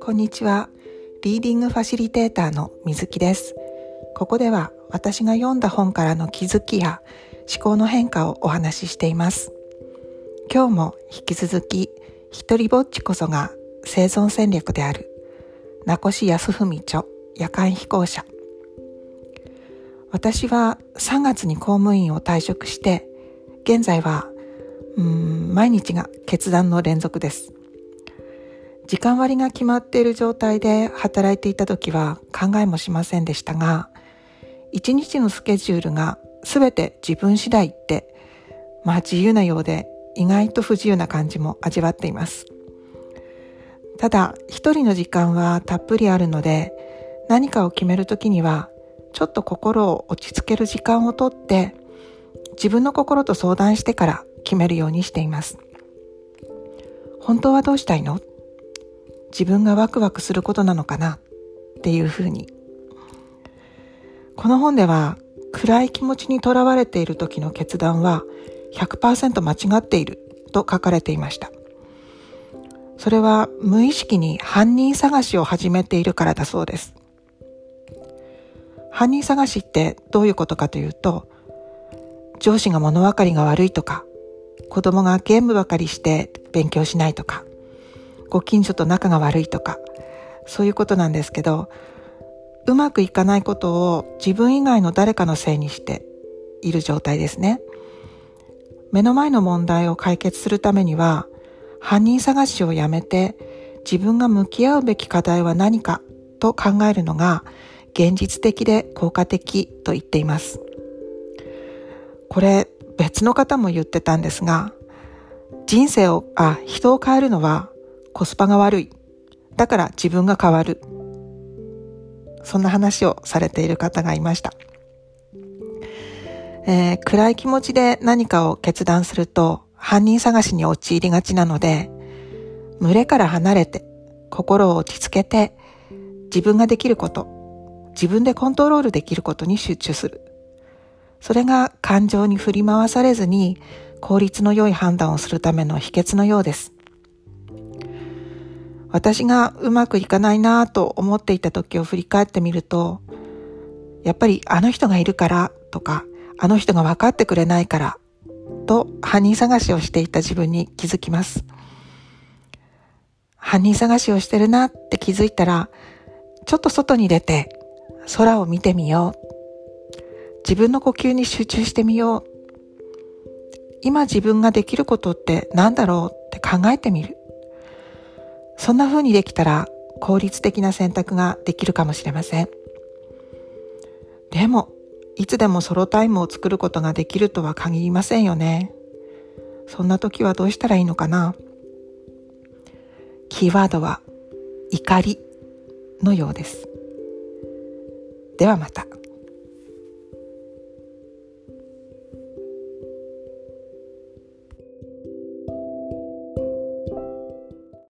こんにちは。リーディングファシリテーターの水木です。ここでは私が読んだ本からの気づきや思考の変化をお話ししています。今日も引き続き、一人ぼっちこそが生存戦略である、名越康文著夜間飛行者。私は3月に公務員を退職して、現在は、うん、毎日が決断の連続です。時間割が決まっている状態で働いていた時は考えもしませんでしたが、一日のスケジュールが全て自分次第って、まあ自由なようで意外と不自由な感じも味わっています。ただ、一人の時間はたっぷりあるので、何かを決めるときには、ちょっと心を落ち着ける時間をとって、自分の心と相談してから決めるようにしています。本当はどうしたいの？自分がワクワクすることなのかな？っていうふうに。この本では暗い気持ちにとらわれている時の決断は100%間違っていると書かれていました。それは無意識に犯人探しを始めているからだそうです。犯人探しってどういうことかというと、上司が物分かりが悪いとか、子供がゲームばかりして勉強しないとか、ご近所と仲が悪いとか、そういうことなんですけど、うまくいかないことを自分以外の誰かのせいにしている状態ですね。目の前の問題を解決するためには、犯人探しをやめて自分が向き合うべき課題は何かと考えるのが現実的で効果的と言っています。これ別の方も言ってたんですが、人生を、あ、人を変えるのはコスパが悪い。だから自分が変わる。そんな話をされている方がいました。えー、暗い気持ちで何かを決断すると犯人探しに陥りがちなので、群れから離れて心を落ち着けて自分ができること、自分でコントロールできることに集中する。それが感情に振り回されずに効率の良い判断をするための秘訣のようです。私がうまくいかないなぁと思っていた時を振り返ってみると、やっぱりあの人がいるからとか、あの人が分かってくれないからと犯人探しをしていた自分に気づきます。犯人探しをしてるなって気づいたら、ちょっと外に出て空を見てみよう。自分の呼吸に集中してみよう。今自分ができることって何だろうって考えてみる。そんな風にできたら効率的な選択ができるかもしれません。でも、いつでもソロタイムを作ることができるとは限りませんよね。そんな時はどうしたらいいのかなキーワードは怒りのようです。ではまた。